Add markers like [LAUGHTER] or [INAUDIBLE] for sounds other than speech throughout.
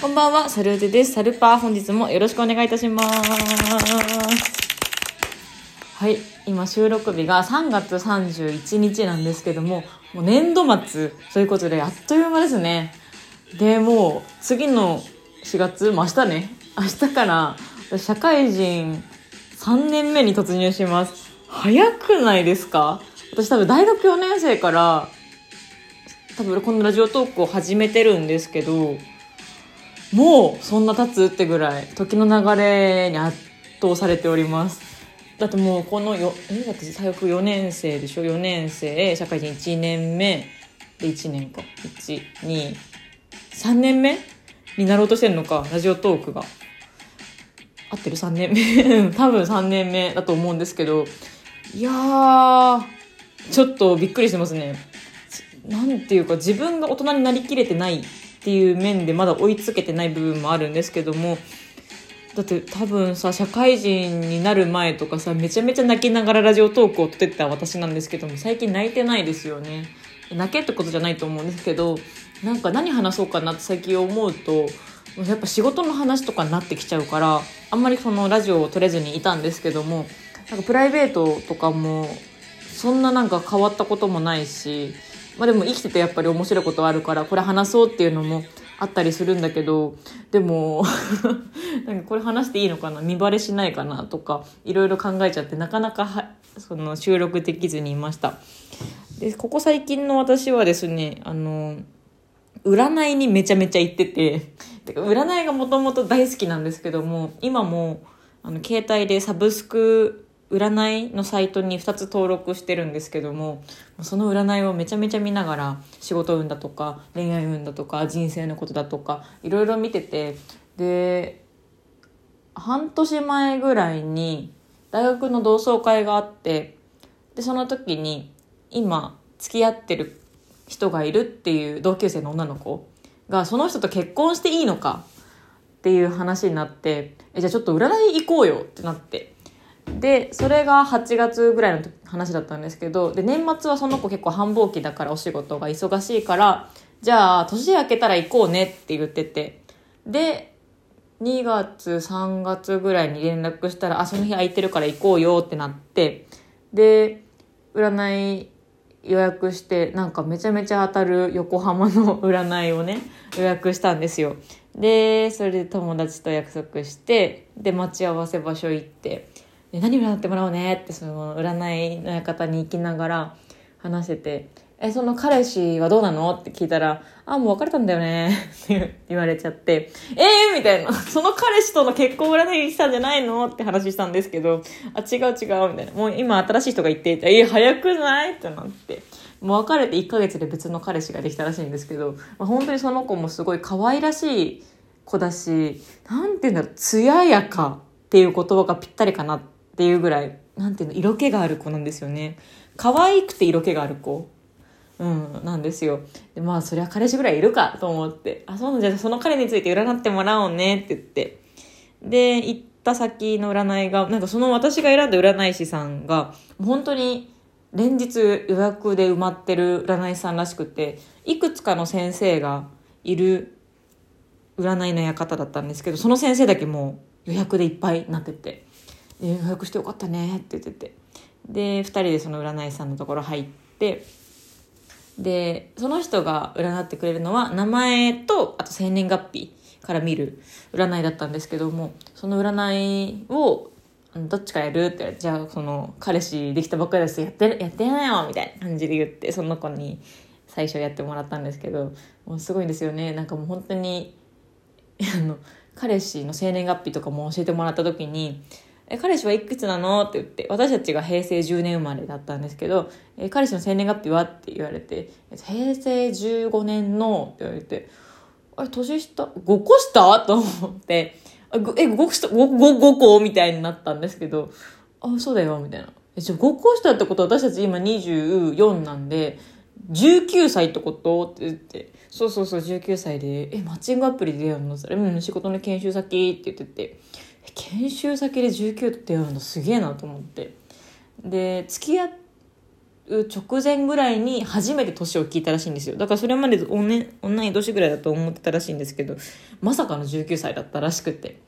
こんばんは、サルーテです。サルパー、本日もよろしくお願いいたします。はい、今収録日が3月31日なんですけども、もう年度末ということで、あっという間ですね。で、もう次の4月、もう明日ね、明日から社会人3年目に突入します。早くないですか？私多分大学4年生から多分このラジオトークを始めてるんですけど、もうそんな経つってぐらい時の流れに圧倒されております。だってもうこのよ、え、だって最悪4年生でしょ ?4 年生、社会人1年目で1年か。1、2、3年目になろうとしてるのか、ラジオトークが。合ってる ?3 年目 [LAUGHS] 多分3年目だと思うんですけど、いや、ちょっとびっくりしてますね。なんていうか自分が大人になりきれてないっていう面でまだ追いつけてない部分もあるんですけどもだって多分さ社会人になる前とかさめちゃめちゃ泣きながらラジオトークを撮ってた私なんですけども最近泣いてないですよね。泣けってことじゃないと思うんですけどなんか何話そうかなって最近思うとやっぱ仕事の話とかになってきちゃうからあんまりそのラジオを撮れずにいたんですけどもなんかプライベートとかもそんななんか変わったこともないしまあでも生きててやっぱり面白いことあるから、これ話そうっていうのもあったりするんだけど、でも、[LAUGHS] なんかこれ話していいのかな見バレしないかなとか、いろいろ考えちゃって、なかなか、その収録できずにいました。で、ここ最近の私はですね、あの、占いにめちゃめちゃ行ってて、てか占いがもともと大好きなんですけども、今も、あの、携帯でサブスク占いのサイトに2つ登録してるんですけどもその占いをめちゃめちゃ見ながら仕事運だとか恋愛運だとか人生のことだとかいろいろ見ててで半年前ぐらいに大学の同窓会があってでその時に今付き合ってる人がいるっていう同級生の女の子がその人と結婚していいのかっていう話になってえじゃあちょっと占い行こうよってなって。でそれが8月ぐらいの話だったんですけどで年末はその子結構繁忙期だからお仕事が忙しいからじゃあ年明けたら行こうねって言っててで2月3月ぐらいに連絡したらあその日空いてるから行こうよってなってで占い予約してなんかめちゃめちゃ当たる横浜の占いをね予約したんですよ。でそれで友達と約束してで待ち合わせ場所行って何占ってもらおうねってその占いの館に行きながら話してて「えその彼氏はどうなの?」って聞いたら「あもう別れたんだよね」[LAUGHS] って言われちゃって「えー!」みたいな「その彼氏との結婚占いしたんじゃないの?」って話したんですけど「あ違う違う」みたいな「もう今新しい人が言っていてえ、早くない?」ってなって。もう別れて1ヶ月で別の彼氏ができたらしいんですけど、まあ、本当にその子もすごい可愛らしい子だし、なんて言うんだろう、艶やかっていう言葉がぴったりかなってていうぐらい、なんていうの、色気がある子なんですよね。可愛くて色気がある子。うん、なんですよ。で、まあ、そりゃ彼氏ぐらいいるかと思って、あ、そうなんじゃ、その彼について占ってもらおうねって言って。で、行った先の占いが、なんかその私が選んだ占い師さんが、本当に連日予約で埋まってる占い師さんらしくて、いくつかの先生がいる占いの館だったんですけど、その先生だけもう予約でいっぱいになってて、予約してよかったねって言ってて。で、二人でその占い師さんのところ入って、で、その人が占ってくれるのは、名前と、あと生年月日から見る占いだったんですけども、その占いを、どっちかやる？って、じゃあ、その、彼氏できたばっかりですやって、やってなよみたいな感じで言って、その子に最初やってもらったんですけど、もうすごいんですよね。なんかもう本当に、あの、彼氏の生年月日とかも教えてもらった時に、え、彼氏はいくつなの？って言って、私たちが平成10年生まれだったんですけど、え、彼氏の生年月日は？って言われて、平成15年の？って言われて、あれ、年下 ?5 個下？と思って、あごえ、5個下 ?5, 5, 5個みたいになったんですけど、あ、そうだよ、みたいな。え、じゃあ5個下ってことは私たち今24なんで、19歳ってこと？って言って、そうそうそう、19歳で、え、マッチングアプリで出会うの？それ、うん、仕事の研修先って言ってて、研修先で19と出会うんだすげえなと思って。で付き合う直前ぐらいに初めて年を聞いたらしいんですよ。だからそれまで同い年ぐらいだと思ってたらしいんですけどまさかの19歳だったらしくて。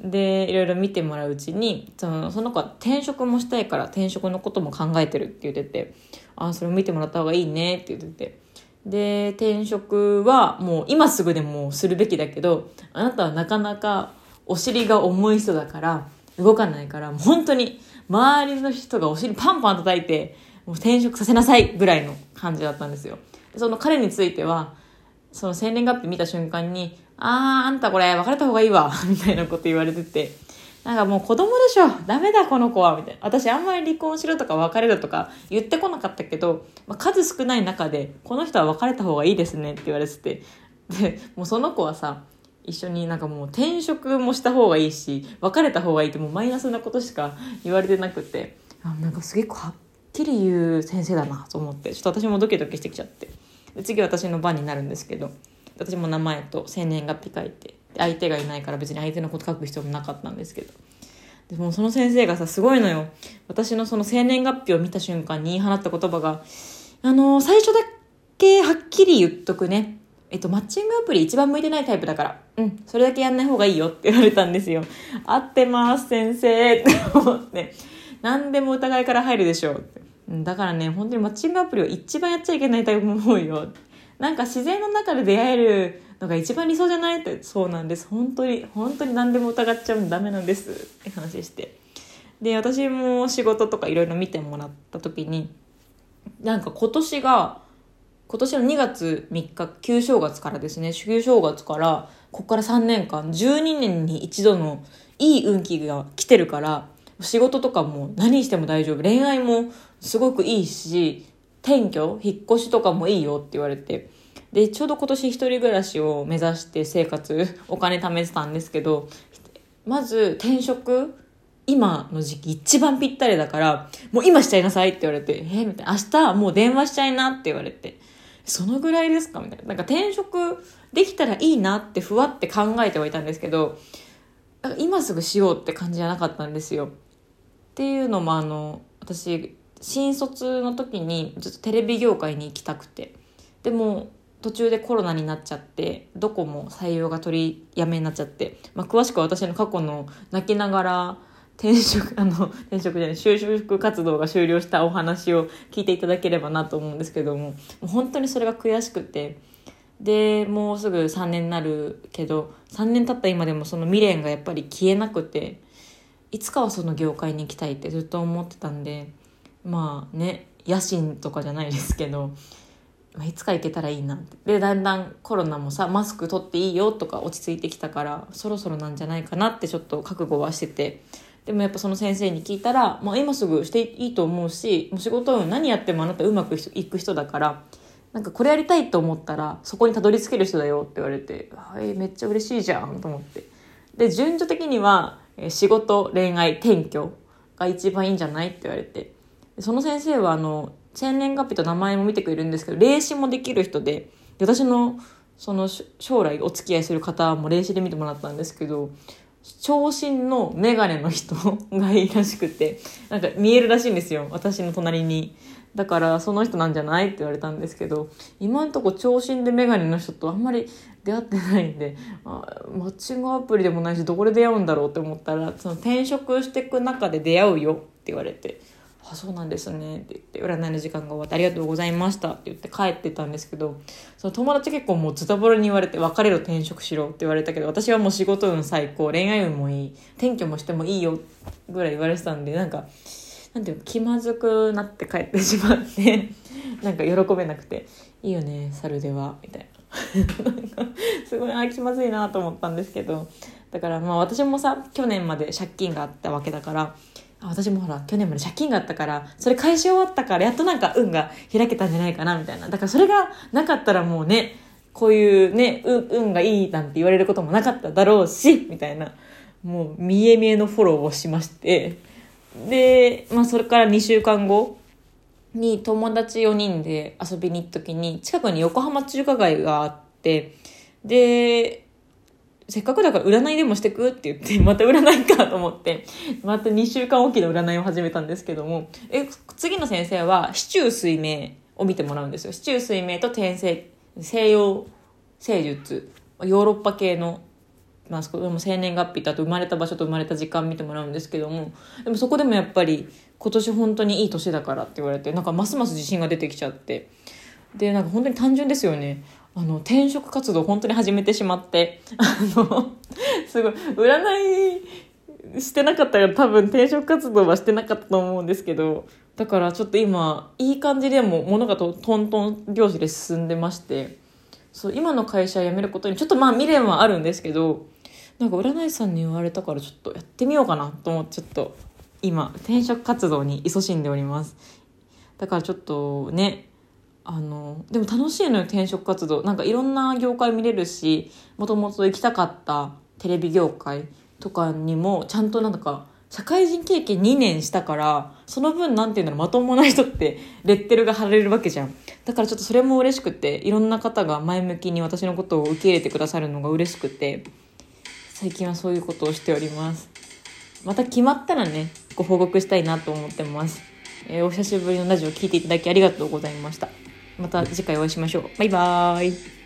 でいろいろ見てもらううちにそのその子は転職もしたいから転職のことも考えてるって言っててあそれを見てもらった方がいいねって言ってて。で転職はもう今すぐでもするべきだけどあなたはなかなかお尻が重い人だから動かないからもう本当に周りの人がお尻パンパン叩いてもう転職させなさいぐらいの感じだったんですよその彼についてはその生年月日見た瞬間にあー、あんたこれ別れた方がいいわ、[LAUGHS] みたいなこと言われてて、なんかもう子供でしょダメだこの子はみたいな。私あんまり離婚しろとか別れるとか言ってこなかったけど、まあ、数少ない中で、この人は別れた方がいいですねって言われてて。で、もうその子はさ、一緒になんかもう転職もした方がいいし、別れた方がいいってもうマイナスなことしか言われてなくて、あなんかすげえはっきり言う先生だなと思って、ちょっと私もドキドキしてきちゃって。で次私の番になるんですけど、私も名前と生年月日書いて相手がいないから別に相手のこと書く必要もなかったんですけど。でもその先生がさすごいのよ。私のその生年月日を見た瞬間に言い放った言葉があの、最初だけはっきり言っとくね。えっと、マッチングアプリ一番向いてないタイプだから、うん、それだけやんない方がいいよって言われたんですよ。合ってます、先生って思って。何でも疑いから入るでしょうって。だからね、本当にマッチングアプリを一番やっちゃいけないタイプ思うよ。なんか自然の中で出会えるのが一番理想じゃない？ってそうなんです本当に本当に何でも疑っちゃうんダメなんですって話してで私も仕事とかいろいろ見てもらった時になんか今年が今年の2月3日旧正月からですね旧正月からここから3年間12年に一度のいい運気が来てるから仕事とかも何しても大丈夫。恋愛もすごくいいし転居引っ越しとかもいいよって言われて。でちょうど今年一人暮らしを目指して生活お金貯めてたんですけどまず転職今の時期一番ぴったりだからもう今しちゃいなさいって言われてえー、みたいな。明日もう電話しちゃいなって言われて。そのぐらいですか？みたいな。なんか転職できたらいいなってふわって考えてはいたんですけど今すぐしようって感じじゃなかったんですよ。っていうのもあの私新卒の時にずっとテレビ業界に行きたくて。でも途中でコロナになっちゃってどこも採用が取りやめになっちゃって、まあ、詳しくは私の過去の泣きながら転職 [LAUGHS] あの転職じゃない就職活動が終了したお話を聞いていただければなと思うんですけどももう本当にそれが悔しくてでもうすぐ3年になるけど3年経った今でもその未練がやっぱり消えなくていつかはその業界に行きたいってずっと思ってたんで。まあね野心とかじゃないですけど、いつか行けたらいいなってでだんだんコロナもさマスク取っていいよとか落ち着いてきたからそろそろなんじゃないかなってちょっと覚悟はしててでもやっぱその先生に聞いたら、まあ、今すぐしていいと思うしもう仕事を何やってもあなたうまくいく人だからなんかこれやりたいと思ったらそこにたどり着ける人だよって言われてはいめっちゃ嬉しいじゃんと思って。で順序的には仕事恋愛転居が一番いいんじゃないって言われて。その先生はあの生年月日と名前も見てくれるんですけど霊視もできる人でで私のその将来お付き合いする方も霊視で見てもらったんですけど長身のメガネの人 [LAUGHS] がいいらしくてなんか見えるらしいんですよ。私の隣に。だからその人なんじゃないって言われたんですけど今んとこ長身でメガネの人とあんまり出会ってないんであマッチングアプリでもないしどこで出会うんだろうって思ったらその転職していく中で出会うよって言われて。あそうなんですね」って言って占いの時間が終わって「ありがとうございました」って言って帰ってたんですけどその友達結構もうズタボロに言われて「別れろ転職しろ」って言われたけど私はもう仕事運最高恋愛運もいい転居もしてもいいよぐらい言われてたんでなんかなんていうか気まずくなって帰ってしまって [LAUGHS] なんか喜べなくて「いいよね猿では」みたいな。[LAUGHS] すごいあ気まずいなと思ったんですけどだからまあ私もさ去年まで借金があったわけだから私もほら去年まで借金があったからそれ返し終わったからやっとなんか運が開けたんじゃないかなみたいな。だからそれがなかったらもうねこういうね運がいいなんて言われることもなかっただろうしみたいな。もう見え見えのフォローをしまして。で、まあ、それから2週間後に友達4人で遊びに行った時に近くに横浜中華街があってでせっかくだから占いでもしてく？って言って、また占いかと思って、また2週間おきの占いを始めたんですけども、え、次の先生は、市中水明を見てもらうんですよ。市中水明と転生、西洋聖術、ヨーロッパ系の、まあ、そこでも生年月日とあと生まれた場所と生まれた時間見てもらうんですけども、でもそこでもやっぱり、今年本当にいい年だからって言われて、なんかますます自信が出てきちゃって、で、なんか本当に単純ですよね。あの、転職活動本当に始めてしまって、あの、[LAUGHS] すごい、占いしてなかったら多分転職活動はしてなかったと思うんですけど、だからちょっと今、いい感じでも物がトントン拍子で進んでまして、そう、今の会社辞めることにちょっとまあ未練はあるんですけど、なんか占い師さんに言われたからちょっとやってみようかなと思ってちょっと今転職活動に勤しんでおります。だからちょっとね、あのでも楽しいのよ転職活動。なんかいろんな業界見れるしもともと行きたかったテレビ業界とかにもちゃんとなんか社会人経験2年したからその分なんていうのまともな人って [LAUGHS] レッテルが貼られるわけじゃん。だからちょっとそれも嬉しくていろんな方が前向きに私のことを受け入れてくださるのが嬉しくて最近はそういうことをしております。また決まったらねご報告したいなと思ってます、えー、お久しぶりのラジオ聴いていただきありがとうございました。また次回お会いしましょう。バイバーイ。